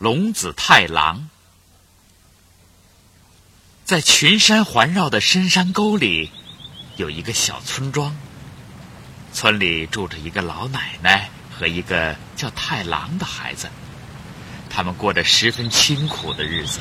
龙子太郎。在群山环绕的深山沟里，有一个小村庄。村里住着一个老奶奶和一个叫太郎的孩子，他们过着十分清苦的日子。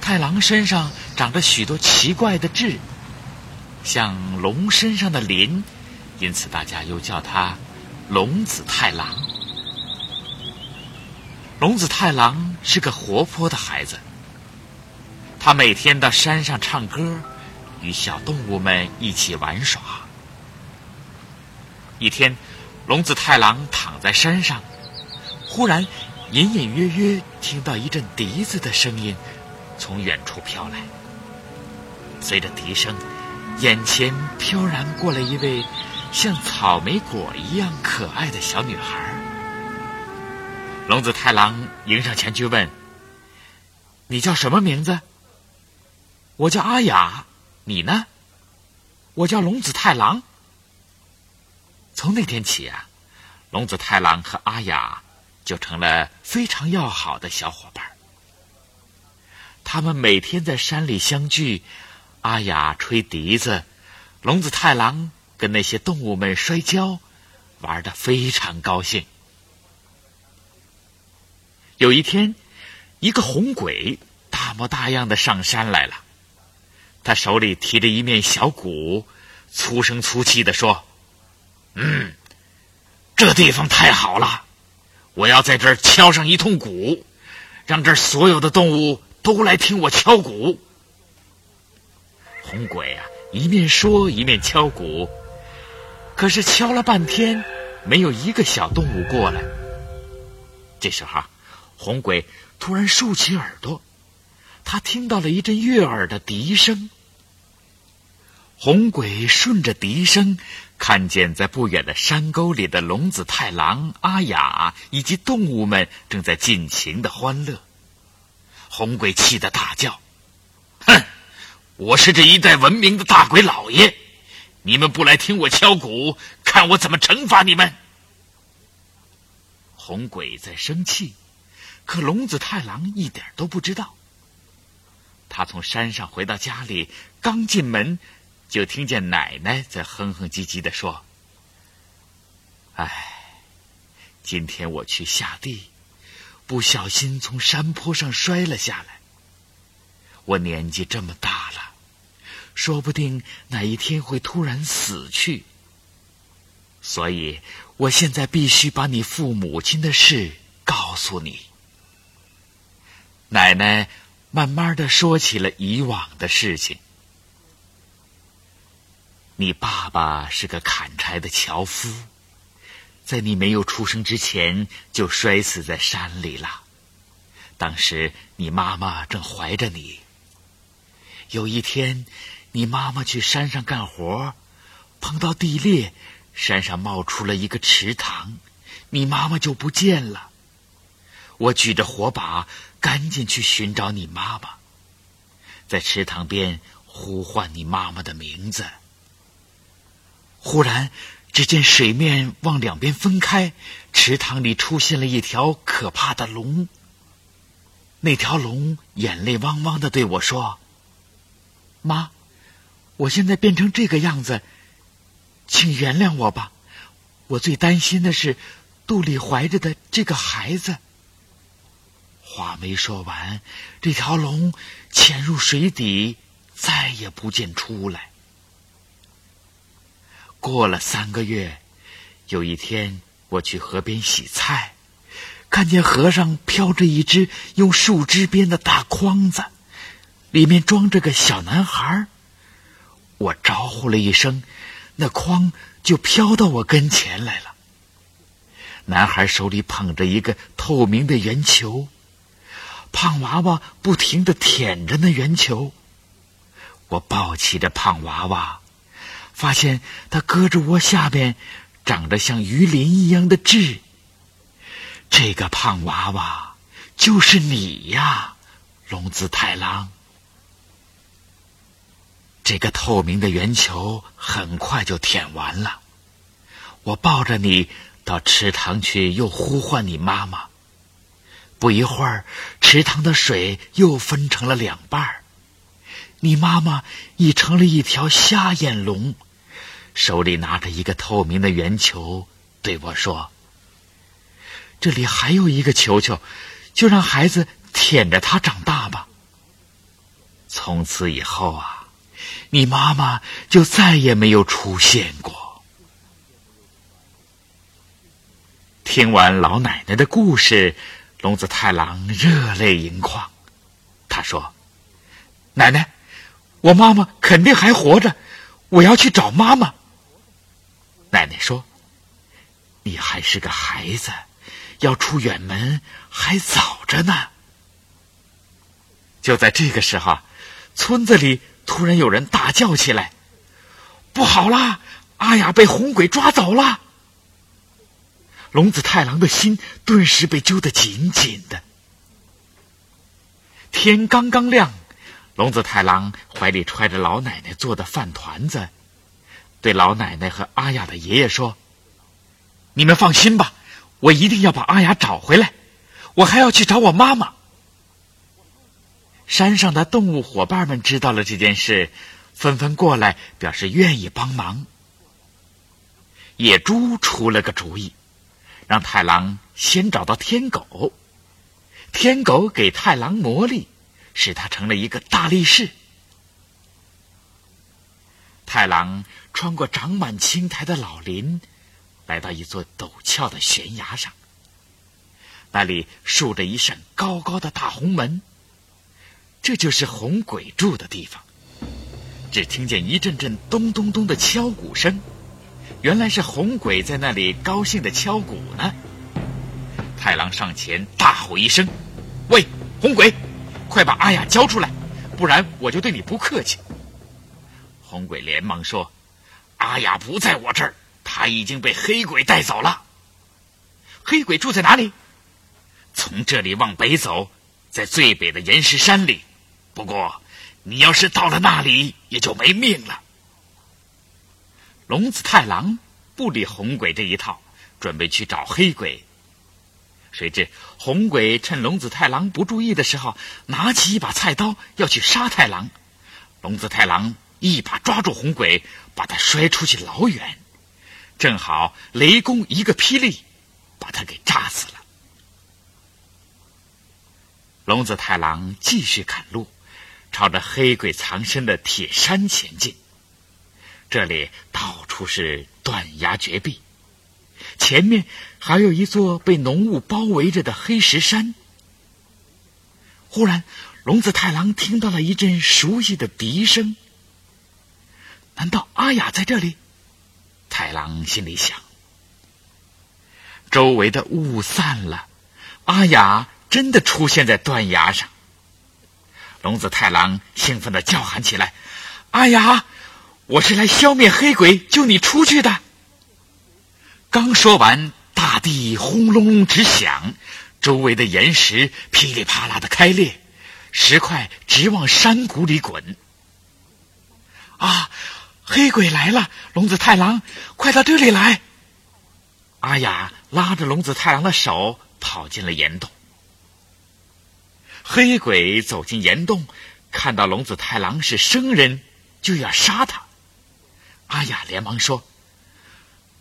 太郎身上长着许多奇怪的痣，像龙身上的鳞，因此大家又叫他龙子太郎。龙子太郎是个活泼的孩子。他每天到山上唱歌，与小动物们一起玩耍。一天，龙子太郎躺在山上，忽然隐隐约约听到一阵笛子的声音从远处飘来。随着笛声，眼前飘然过来一位像草莓果一样可爱的小女孩。龙子太郎迎上前去问：“你叫什么名字？”我叫阿雅，你呢？我叫龙子太郎。从那天起啊，龙子太郎和阿雅就成了非常要好的小伙伴。他们每天在山里相聚，阿雅吹笛子，龙子太郎跟那些动物们摔跤，玩的非常高兴。有一天，一个红鬼大模大样的上山来了。他手里提着一面小鼓，粗声粗气地说：“嗯，这地方太好了，我要在这儿敲上一通鼓，让这儿所有的动物都来听我敲鼓。”红鬼啊，一面说一面敲鼓，可是敲了半天，没有一个小动物过来。这时候，红鬼突然竖起耳朵。他听到了一阵悦耳的笛声。红鬼顺着笛声，看见在不远的山沟里的龙子太郎、阿雅以及动物们正在尽情的欢乐。红鬼气得大叫：“哼！我是这一代闻名的大鬼老爷，你们不来听我敲鼓，看我怎么惩罚你们！”红鬼在生气，可龙子太郎一点都不知道。他从山上回到家里，刚进门，就听见奶奶在哼哼唧唧的说：“哎，今天我去下地，不小心从山坡上摔了下来。我年纪这么大了，说不定哪一天会突然死去。所以我现在必须把你父母亲的事告诉你。”奶奶。慢慢的说起了以往的事情。你爸爸是个砍柴的樵夫，在你没有出生之前就摔死在山里了。当时你妈妈正怀着你。有一天，你妈妈去山上干活，碰到地裂，山上冒出了一个池塘，你妈妈就不见了。我举着火把。赶紧去寻找你妈妈，在池塘边呼唤你妈妈的名字。忽然，只见水面往两边分开，池塘里出现了一条可怕的龙。那条龙眼泪汪汪的对我说：“妈，我现在变成这个样子，请原谅我吧。我最担心的是肚里怀着的这个孩子。”话没说完，这条龙潜入水底，再也不见出来。过了三个月，有一天我去河边洗菜，看见河上飘着一只用树枝编的大筐子，里面装着个小男孩。我招呼了一声，那筐就飘到我跟前来了。男孩手里捧着一个透明的圆球。胖娃娃不停的舔着那圆球，我抱起这胖娃娃，发现它胳肢窝下边长着像鱼鳞一样的痣。这个胖娃娃就是你呀，龙子太郎。这个透明的圆球很快就舔完了，我抱着你到池塘去，又呼唤你妈妈。不一会儿，池塘的水又分成了两半儿。你妈妈已成了一条瞎眼龙，手里拿着一个透明的圆球，对我说：“这里还有一个球球，就让孩子舔着它长大吧。”从此以后啊，你妈妈就再也没有出现过。听完老奶奶的故事。龙子太郎热泪盈眶，他说：“奶奶，我妈妈肯定还活着，我要去找妈妈。”奶奶说：“你还是个孩子，要出远门还早着呢。”就在这个时候，村子里突然有人大叫起来：“不好啦！阿雅被红鬼抓走了！”龙子太郎的心顿时被揪得紧紧的。天刚刚亮，龙子太郎怀里揣着老奶奶做的饭团子，对老奶奶和阿雅的爷爷说：“你们放心吧，我一定要把阿雅找回来。我还要去找我妈妈。”山上的动物伙伴们知道了这件事，纷纷过来表示愿意帮忙。野猪出了个主意。让太郎先找到天狗，天狗给太郎魔力，使他成了一个大力士。太郎穿过长满青苔的老林，来到一座陡峭的悬崖上。那里竖着一扇高高的大红门，这就是红鬼住的地方。只听见一阵阵咚咚咚的敲鼓声。原来是红鬼在那里高兴的敲鼓呢。太郎上前大吼一声：“喂，红鬼，快把阿雅交出来，不然我就对你不客气。”红鬼连忙说：“阿雅不在我这儿，她已经被黑鬼带走了。黑鬼住在哪里？从这里往北走，在最北的岩石山里。不过，你要是到了那里，也就没命了。”龙子太郎不理红鬼这一套，准备去找黑鬼。谁知红鬼趁龙子太郎不注意的时候，拿起一把菜刀要去杀太郎。龙子太郎一把抓住红鬼，把他摔出去老远，正好雷公一个霹雳，把他给炸死了。龙子太郎继续赶路，朝着黑鬼藏身的铁山前进。这里到处是断崖绝壁，前面还有一座被浓雾包围着的黑石山。忽然，龙子太郎听到了一阵熟悉的笛声。难道阿雅在这里？太郎心里想。周围的雾散了，阿雅真的出现在断崖上。龙子太郎兴奋的叫喊起来：“阿雅！”我是来消灭黑鬼、救你出去的。刚说完，大地轰隆隆直响，周围的岩石噼里啪啦的开裂，石块直往山谷里滚。啊！黑鬼来了！龙子太郎，快到这里来！阿雅拉着龙子太郎的手跑进了岩洞。黑鬼走进岩洞，看到龙子太郎是生人，就要杀他。阿雅连忙说：“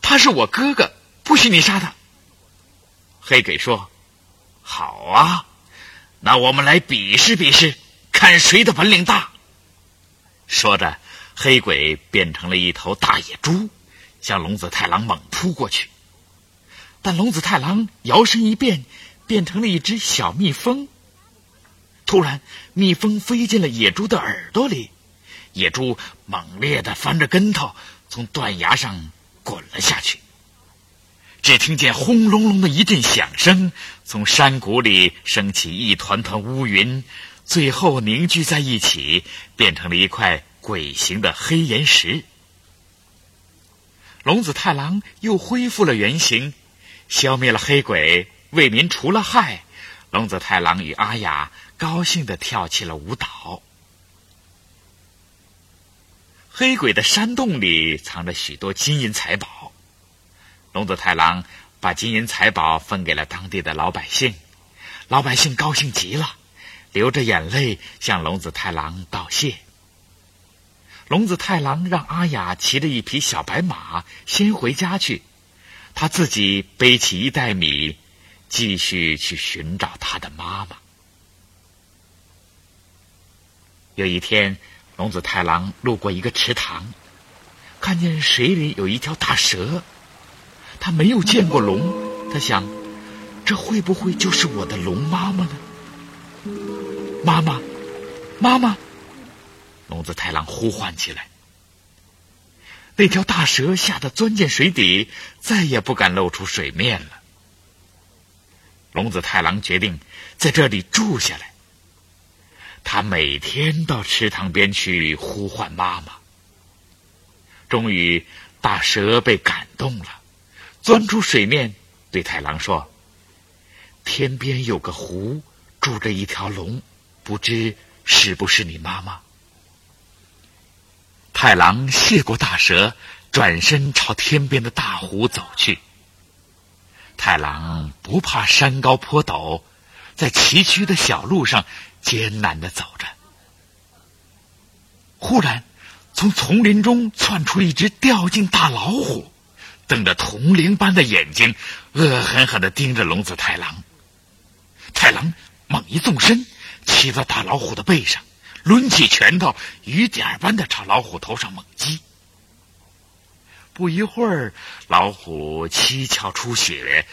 他是我哥哥，不许你杀他。”黑鬼说：“好啊，那我们来比试比试，看谁的本领大。”说着，黑鬼变成了一头大野猪，向龙子太郎猛扑过去。但龙子太郎摇身一变，变成了一只小蜜蜂。突然，蜜蜂飞进了野猪的耳朵里。野猪猛烈的翻着跟头，从断崖上滚了下去。只听见轰隆隆的一阵响声，从山谷里升起一团团乌云，最后凝聚在一起，变成了一块鬼形的黑岩石。龙子太郎又恢复了原形，消灭了黑鬼，为民除了害。龙子太郎与阿雅高兴的跳起了舞蹈。黑鬼的山洞里藏着许多金银财宝，龙子太郎把金银财宝分给了当地的老百姓，老百姓高兴极了，流着眼泪向龙子太郎道谢。龙子太郎让阿雅骑着一匹小白马先回家去，他自己背起一袋米，继续去寻找他的妈妈。有一天，龙子太郎路过一个池塘，看见水里有一条大蛇。他没有见过龙，他想，这会不会就是我的龙妈妈呢？妈妈，妈妈！龙子太郎呼唤起来。那条大蛇吓得钻进水底，再也不敢露出水面了。龙子太郎决定在这里住下来。他每天到池塘边去呼唤妈妈。终于，大蛇被感动了，钻出水面，对太郎说：“天边有个湖，住着一条龙，不知是不是你妈妈？”太郎谢过大蛇，转身朝天边的大湖走去。太郎不怕山高坡陡，在崎岖的小路上。艰难的走着，忽然，从丛林中窜出一只掉进大老虎，瞪着铜铃般的眼睛，恶狠狠的盯着龙子太郎。太郎猛一纵身，骑在大老虎的背上，抡起拳头，雨点般的朝老虎头上猛击。不一会儿，老虎七窍出血，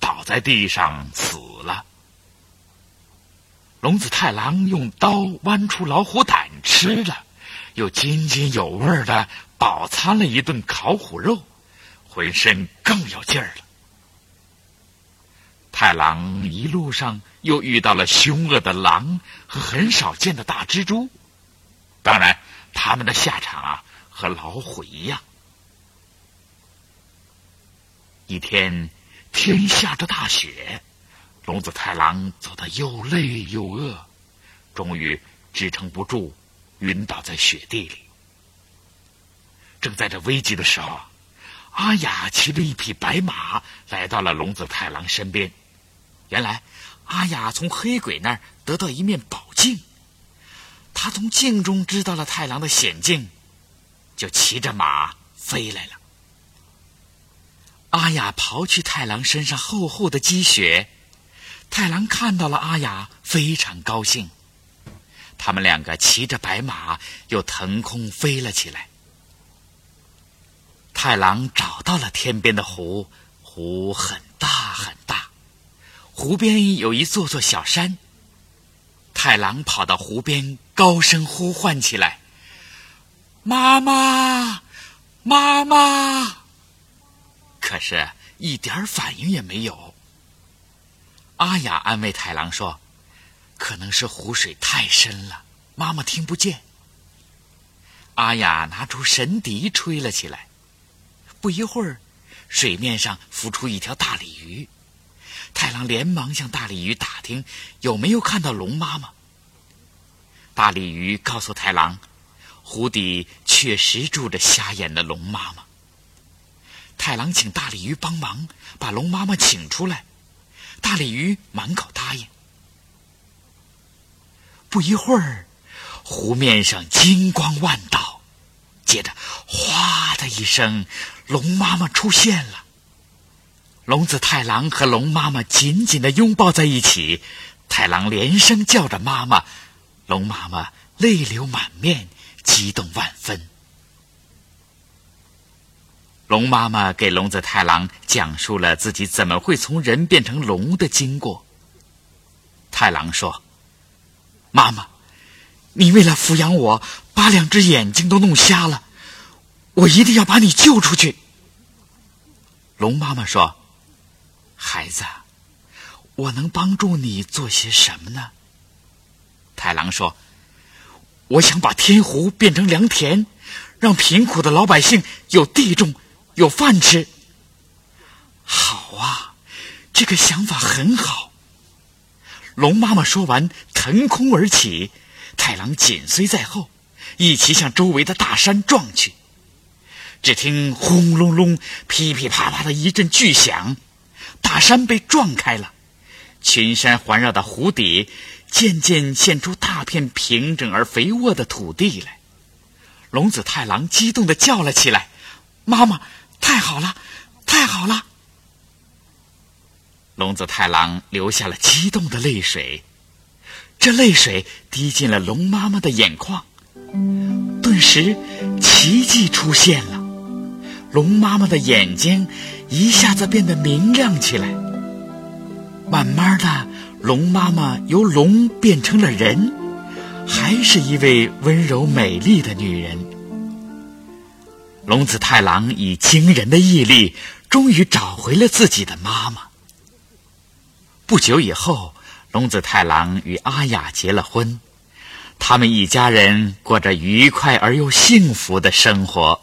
倒在地上死了。龙子太郎用刀剜出老虎胆吃了，又津津有味的饱餐了一顿烤虎肉，浑身更有劲儿了。太郎一路上又遇到了凶恶的狼和很少见的大蜘蛛，当然，他们的下场啊和老虎一样。一天，天下着大雪。龙子太郎走得又累又饿，终于支撑不住，晕倒在雪地里。正在这危急的时候，阿雅骑着一匹白马来到了龙子太郎身边。原来，阿雅从黑鬼那儿得到一面宝镜，他从镜中知道了太郎的险境，就骑着马飞来了。阿雅刨去太郎身上厚厚的积雪。太郎看到了阿雅，非常高兴。他们两个骑着白马，又腾空飞了起来。太郎找到了天边的湖，湖很大很大，湖边有一座座小山。太郎跑到湖边，高声呼唤起来：“妈妈，妈妈！”可是，一点反应也没有。阿雅安慰太郎说：“可能是湖水太深了，妈妈听不见。”阿雅拿出神笛吹了起来，不一会儿，水面上浮出一条大鲤鱼。太郎连忙向大鲤鱼打听有没有看到龙妈妈。大鲤鱼告诉太郎，湖底确实住着瞎眼的龙妈妈。太郎请大鲤鱼帮忙把龙妈妈请出来。大鲤鱼满口答应。不一会儿，湖面上金光万道，接着“哗”的一声，龙妈妈出现了。龙子太郎和龙妈妈紧紧的拥抱在一起，太郎连声叫着“妈妈”，龙妈妈泪流满面，激动万分。龙妈妈给龙子太郎讲述了自己怎么会从人变成龙的经过。太郎说：“妈妈，你为了抚养我，把两只眼睛都弄瞎了，我一定要把你救出去。”龙妈妈说：“孩子，我能帮助你做些什么呢？”太郎说：“我想把天湖变成良田，让贫苦的老百姓有地种。”有饭吃，好啊，这个想法很好。龙妈妈说完，腾空而起，太郎紧随在后，一起向周围的大山撞去。只听轰隆隆、噼噼啪啪的一阵巨响，大山被撞开了，群山环绕的湖底渐渐现出大片平整而肥沃的土地来。龙子太郎激动的叫了起来：“妈妈，太好了，太好了！”龙子太郎流下了激动的泪水，这泪水滴进了龙妈妈的眼眶，顿时奇迹出现了，龙妈妈的眼睛一下子变得明亮起来。慢慢的，龙妈妈由龙变成了人，还是一位温柔美丽的女人。龙子太郎以惊人的毅力，终于找回了自己的妈妈。不久以后，龙子太郎与阿雅结了婚，他们一家人过着愉快而又幸福的生活。